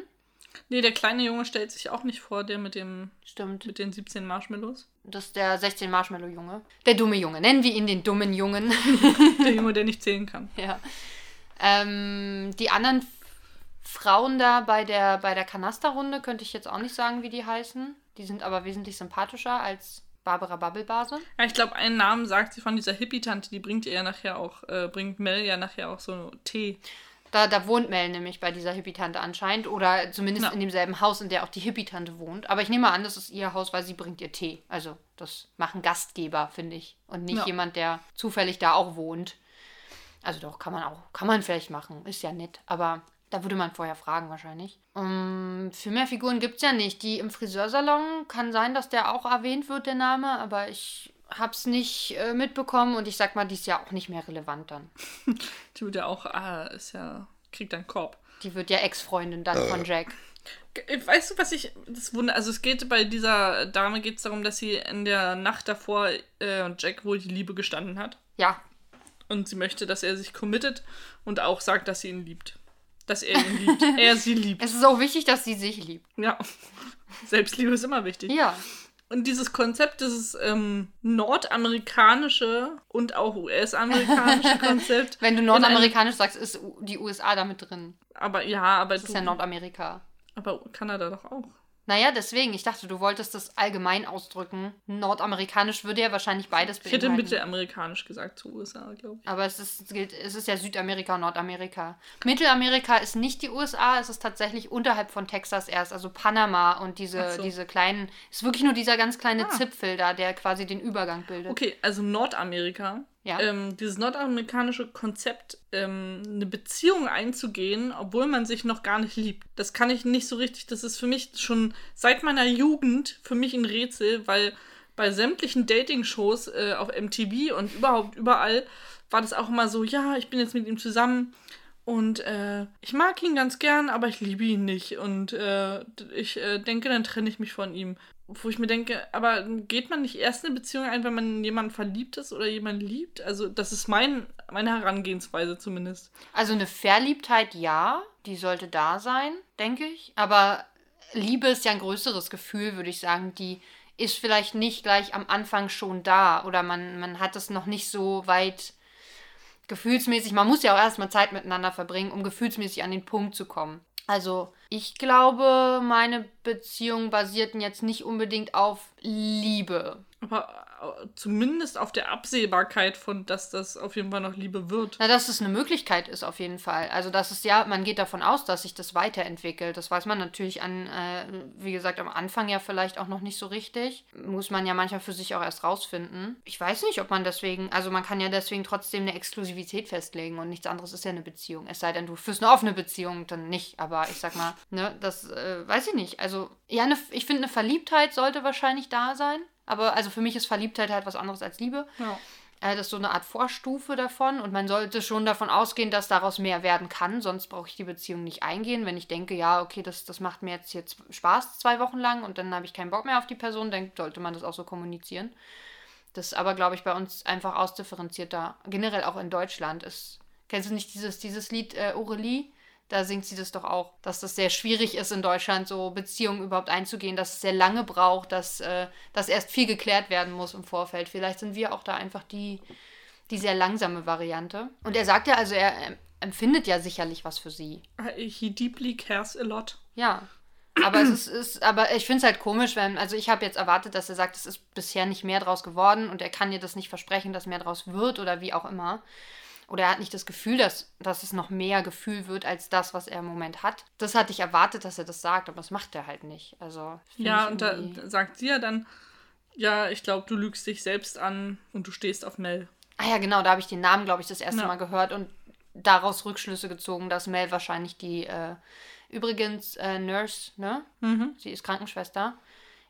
Nee, der kleine Junge stellt sich auch nicht vor, der mit dem Stimmt. mit den 17 Marshmallows. Das ist der 16 Marshmallow-Junge. Der dumme Junge. Nennen wir ihn den dummen Jungen. Der Junge, der nicht zählen kann. ja. Ähm, die anderen Frauen da bei der, bei der Kanasterrunde könnte ich jetzt auch nicht sagen, wie die heißen. Die sind aber wesentlich sympathischer als Barbara Bubblebase. Ja, ich glaube, einen Namen sagt sie von dieser Hippie-Tante, die bringt ihr ja nachher auch, äh, bringt Mel ja nachher auch so Tee. Da, da wohnt Mel nämlich bei dieser Hippie-Tante anscheinend. Oder zumindest Ja. in demselben Haus, in der auch die Hippie-Tante wohnt. Aber ich nehme an, das ist ihr Haus, weil sie bringt ihr Tee. Also, das machen Gastgeber, finde ich. Und nicht Ja. jemand, der zufällig da auch wohnt. Also doch, kann man auch, kann man vielleicht machen. Ist ja nett. Aber da würde man vorher fragen wahrscheinlich. Um, für mehr Figuren gibt es ja nicht. Die im Friseursalon kann sein, dass der auch erwähnt wird, der Name. Aber ich hab's nicht äh, mitbekommen. Und ich sag mal, die ist ja auch nicht mehr relevant dann. Die wird ja auch, ah, ist ja, kriegt einen Korb. Die wird ja Ex-Freundin dann von Jack. Ge- Weißt du, was ich, das Wunder, also es geht bei dieser Dame geht es darum, dass sie in der Nacht davor äh, Jack wohl die Liebe gestanden hat. Ja, Und sie möchte, dass er sich committet und auch sagt, dass sie ihn liebt. Dass er ihn liebt. er sie liebt. Es ist auch wichtig, dass sie sich liebt. Ja. Selbstliebe ist immer wichtig. Ja. Und dieses Konzept, dieses ähm, nordamerikanische und auch US-amerikanische Konzept. Wenn du nordamerikanisch sagst, ist die USA damit drin. Aber ja, aber Das ist ja Nordamerika. Aber Kanada doch auch. Naja, deswegen, ich dachte, du wolltest das allgemein ausdrücken. Nordamerikanisch würde ja wahrscheinlich beides Ich hätte beinhalten. mittelamerikanisch gesagt zu USA, glaube ich. Aber es ist, es es ist ja Südamerika und Nordamerika. Mittelamerika ist nicht die USA, es ist tatsächlich unterhalb von Texas erst, also Panama und diese, so. diese kleinen, ist wirklich nur dieser ganz kleine Ah. Zipfel da, der quasi den Übergang bildet. Okay, also Nordamerika. Ja. Ähm, dieses nordamerikanische Konzept, ähm, eine Beziehung einzugehen, obwohl man sich noch gar nicht liebt. Das kann ich nicht so richtig. Das ist für mich schon seit meiner Jugend für mich ein Rätsel, weil bei sämtlichen Dating-Shows äh, auf MTV und überhaupt überall war das auch immer so, ja, ich bin jetzt mit ihm zusammen und äh, ich mag ihn ganz gern, aber ich liebe ihn nicht. Und äh, ich äh, denke, dann trenne ich mich von ihm. Wo ich mir denke, aber geht man nicht erst eine Beziehung ein, wenn man in jemanden verliebt ist oder jemanden liebt? Also, das ist mein, meine Herangehensweise zumindest. Also eine Verliebtheit, ja, die sollte da sein, denke ich. Aber Liebe ist ja ein größeres Gefühl, würde ich sagen. Die ist vielleicht nicht gleich am Anfang schon da oder man, man hat es noch nicht so weit gefühlsmäßig. Man muss ja auch erstmal Zeit miteinander verbringen, um gefühlsmäßig an den Punkt zu kommen. Also ich glaube, meine Beziehungen basierten jetzt nicht unbedingt auf Liebe. Aber äh, zumindest auf der Absehbarkeit von, dass das auf jeden Fall noch Liebe wird. Na, dass es eine Möglichkeit ist, auf jeden Fall. Also, das ist ja, man geht davon aus, dass sich das weiterentwickelt. Das weiß man natürlich an, äh, wie gesagt, am Anfang ja vielleicht auch noch nicht so richtig. Muss man ja manchmal für sich auch erst rausfinden. Ich weiß nicht, ob man deswegen, also man kann ja deswegen trotzdem eine Exklusivität festlegen und nichts anderes ist ja eine Beziehung. Es sei denn, du führst eine offene Beziehung, dann nicht. Aber ich sag mal, ne, das äh, weiß ich nicht. Also, ja, eine, ich finde, eine Verliebtheit sollte wahrscheinlich da sein. Aber also für mich ist Verliebtheit halt was anderes als Liebe. Ja. Äh, Das ist so eine Art Vorstufe davon und man sollte schon davon ausgehen, dass daraus mehr werden kann, sonst brauche ich die Beziehung nicht eingehen. Wenn ich denke, ja, okay, das, das macht mir jetzt hier Spaß zwei Wochen lang und dann habe ich keinen Bock mehr auf die Person, dann sollte man das auch so kommunizieren. Das ist aber, glaube ich, bei uns einfach ausdifferenzierter. Generell auch in Deutschland ist. Kennst du nicht dieses, dieses Lied äh, Aurelie? Da singt sie das doch auch, dass das sehr schwierig ist in Deutschland, so Beziehungen überhaupt einzugehen, dass es sehr lange braucht, dass, äh, dass erst viel geklärt werden muss im Vorfeld. Vielleicht sind wir auch da einfach die, die sehr langsame Variante. Und er sagt ja, also er empfindet ja sicherlich was für sie. He deeply cares a lot. Ja. Aber es ist, ist aber ich finde es halt komisch, wenn, also ich habe jetzt erwartet, dass er sagt, es ist bisher nicht mehr draus geworden und er kann dir das nicht versprechen, dass mehr draus wird oder wie auch immer. Oder er hat nicht das Gefühl, dass, dass es noch mehr Gefühl wird als das, was er im Moment hat. Das hatte ich erwartet, dass er das sagt, aber das macht er halt nicht. Also, Ja, und da sagt sie ja dann, ja, ich glaube, du lügst dich selbst an und du stehst auf Mel. Ah ja, genau, da habe ich den Namen, glaube ich, das erste Ja. Mal gehört und daraus Rückschlüsse gezogen, dass Mel wahrscheinlich die, äh, übrigens, äh, Nurse, ne? Mhm. Sie ist Krankenschwester.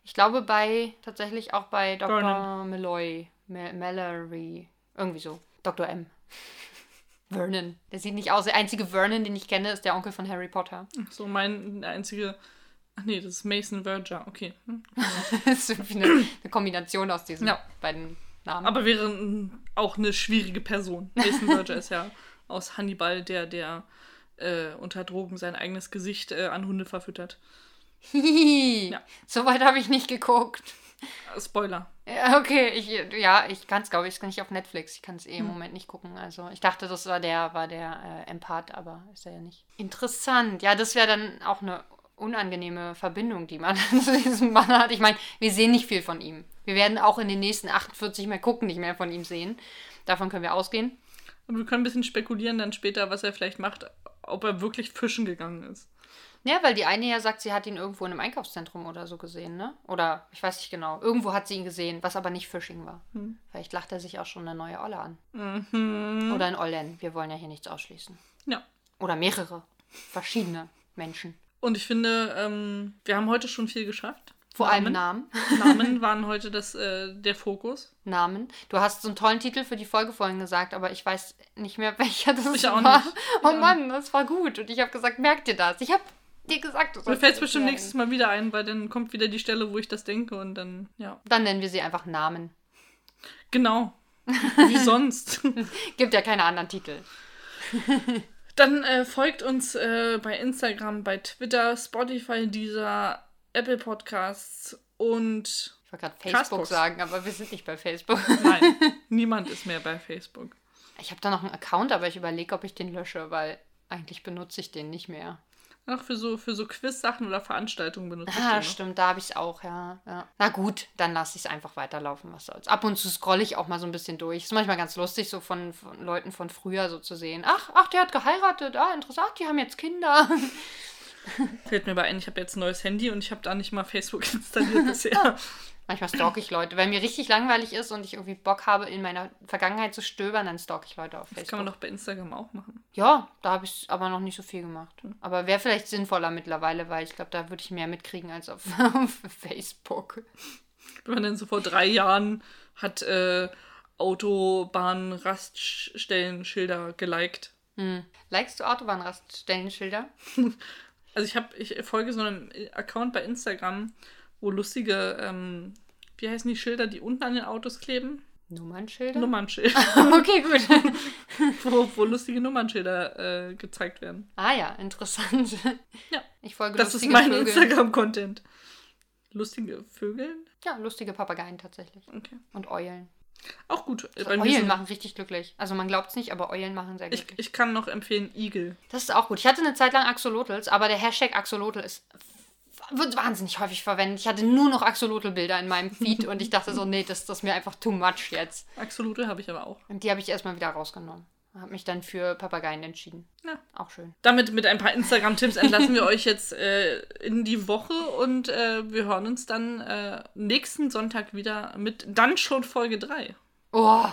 Ich glaube bei, tatsächlich auch bei Dr. Vernon. Malloy, Ma Mallory, irgendwie so. Dr. M. Vernon. Der sieht nicht aus. Der einzige Vernon, den ich kenne, ist der Onkel von Harry Potter. Ach So, mein einzige. Ach nee, das ist Mason Verger, okay. Hm. das ist irgendwie eine, eine Kombination aus diesen Ja. beiden Namen. Aber wäre auch eine schwierige Person. Mason Verger ist ja aus Hannibal, der, der äh, unter Drogen sein eigenes Gesicht äh, an Hunde verfüttert. Hihi. Ja. So weit habe ich nicht geguckt. Spoiler. Ja, okay, ich, ja, ich kann es, glaube ich, nicht auf Netflix. Ich kann es eh Hm. im Moment nicht gucken. Also ich dachte, das war der, war der äh, Empath, aber ist er ja nicht. Interessant. Ja, das wäre dann auch eine unangenehme Verbindung, die man zu diesem Mann hat. Ich meine, wir sehen nicht viel von ihm. Wir werden auch in den nächsten 48 Mal gucken, nicht mehr von ihm sehen. Davon können wir ausgehen. Und wir können ein bisschen spekulieren dann später, was er vielleicht macht, ob er wirklich fischen gegangen ist. Ja, weil die eine ja sagt, sie hat ihn irgendwo in einem Einkaufszentrum oder so gesehen, ne? Oder ich weiß nicht genau. Irgendwo hat sie ihn gesehen, was aber nicht Fishing war. Hm. Vielleicht lacht er sich auch schon eine neue Olle an. Mhm. Oder ein Ollen. Wir wollen ja hier nichts ausschließen. Ja. Oder mehrere. Verschiedene Menschen. Und ich finde, ähm, wir haben heute schon viel geschafft. Vor allem Namen. Namen. Namen waren heute das, äh, der Fokus. Namen. Du hast so einen tollen Titel für die Folge vorhin gesagt, aber ich weiß nicht mehr, welcher das Ich auch war. nicht. Oh auch Mann, das war gut. Und ich habe gesagt, merk dir das. Ich habe dir gesagt, du Mir fällt es bestimmt merken. nächstes Mal wieder ein, weil dann kommt wieder die Stelle, wo ich das denke und dann, ja. Dann nennen wir sie einfach Namen. Genau. Wie sonst. Gibt ja keine anderen Titel. Dann äh, folgt uns äh, bei Instagram, bei Twitter, Spotify, dieser Apple Podcasts und Ich wollte gerade Facebook Castbox. sagen, aber wir sind nicht bei Facebook. nein, niemand ist mehr bei Facebook. Ich habe da noch einen Account, aber ich überlege, ob ich den lösche, weil eigentlich benutze ich den nicht mehr. Auch für so, für so Quiz-Sachen oder Veranstaltungen benutze ich den Ah, stimmt, da habe ich es auch, ja, ja. Na gut, dann lasse ich es einfach weiterlaufen, was soll's. Ab und zu scrolle ich auch mal so ein bisschen durch. Ist manchmal ganz lustig, so von, von Leuten von früher so zu sehen. Ach, ach, der hat geheiratet, ah, interessant, die haben jetzt Kinder. Fällt mir bei ein, ich habe jetzt ein neues Handy und ich habe da nicht mal Facebook installiert bisher. Manchmal stalke ich Leute. Wenn mir richtig langweilig ist und ich irgendwie Bock habe, in meiner Vergangenheit zu stöbern, dann stalke ich Leute auf Das Facebook. kann man doch bei Instagram auch machen. Ja, da habe ich aber noch nicht so viel gemacht. Aber wäre vielleicht sinnvoller mittlerweile, weil ich glaube, da würde ich mehr mitkriegen als auf, auf Facebook. Wenn man dann so vor drei Jahren hat äh, Autobahn-Raststellenschilder geliked. Hm. Likest du Autobahnraststellenschilder? Also ich habe, ich folge so einem Account bei Instagram, wo lustige, ähm, wie heißen die Schilder, die unten an den Autos kleben? Nummernschilder? Nummernschilder. okay, gut. wo, wo lustige Nummernschilder äh, gezeigt werden. Ah ja, interessant. Ja. Ich folge Das ist mein. Instagram-Content. Lustige Vögel? Ja, lustige Papageien tatsächlich. Okay. Und Eulen. Auch gut. Mir Eulen machen richtig glücklich. Also man glaubt es nicht, aber Eulen machen sehr ich, glücklich. ich kann noch empfehlen Igel. das ist auch gut. Ich hatte eine Zeit lang Axolotls, aber der Hashtag Axolotl ist wird wahnsinnig häufig verwendet. Ich hatte nur noch Axolotl-Bilder in meinem Feed und ich dachte so, nee, das, das ist mir einfach too much jetzt. Axolotl habe ich aber auch. Und die habe ich erstmal wieder rausgenommen. Habe mich dann für Papageien entschieden. Ja. Auch schön. Damit mit ein paar Instagram-Tipps entlassen wir euch jetzt äh, in die Woche und äh, wir hören uns dann äh, nächsten Sonntag wieder mit dann schon Folge 3. Oh,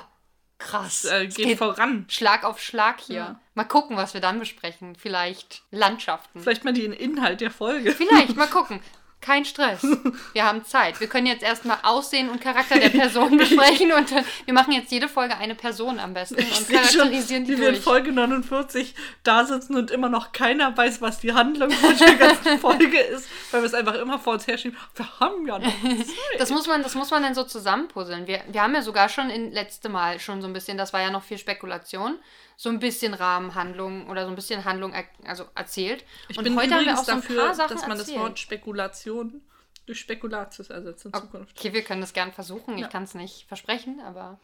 krass. Äh, Es geht, voran. Schlag auf Schlag hier. Ja. Mal gucken, was wir dann besprechen. Vielleicht Landschaften. Vielleicht mal den Inhalt der Folge. Vielleicht, mal gucken. Kein Stress. Wir haben Zeit. Wir können jetzt erstmal Aussehen und Charakter der Person besprechen und dann, wir machen jetzt jede Folge eine Person am besten und Ich schon, charakterisieren die wie wir in durch. Folge 49 da sitzen und immer noch keiner weiß, was die Handlung von der ganzen Folge ist, weil wir es einfach immer vor uns herschieben. Wir haben ja noch Zeit. Das muss man, das muss man dann so zusammenpuzzeln. Wir, wir haben ja sogar schon in letzte Mal schon so ein bisschen, das war ja noch viel Spekulation, so ein bisschen Rahmenhandlung oder so ein bisschen Handlung er, also erzählt. Ich und bin heute haben wir auch so ein dafür, paar Sachen dass man das erzählt. Wort Spekulation durch Spekulatius ersetzt in Zukunft. Okay, wir können das gern versuchen. Ich Ja. kann es nicht versprechen, aber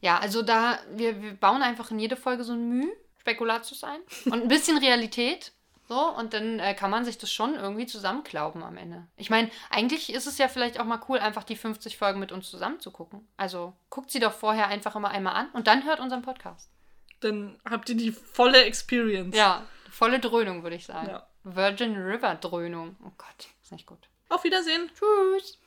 ja, also da, wir, wir bauen einfach in jede Folge so ein Mühe, Spekulatius ein und ein bisschen Realität. So, und dann äh, kann man sich das schon irgendwie zusammenklauben am Ende. Ich meine, eigentlich ist es ja vielleicht auch mal cool, einfach die 50 Folgen mit uns zusammen zu gucken. Also guckt sie doch vorher einfach immer einmal an und dann hört unseren Podcast. Dann habt ihr die volle Experience. Ja, volle Dröhnung, würde ich sagen. Ja. Virgin River Dröhnung. Oh Gott, ist nicht gut. Auf Wiedersehen. Tschüss.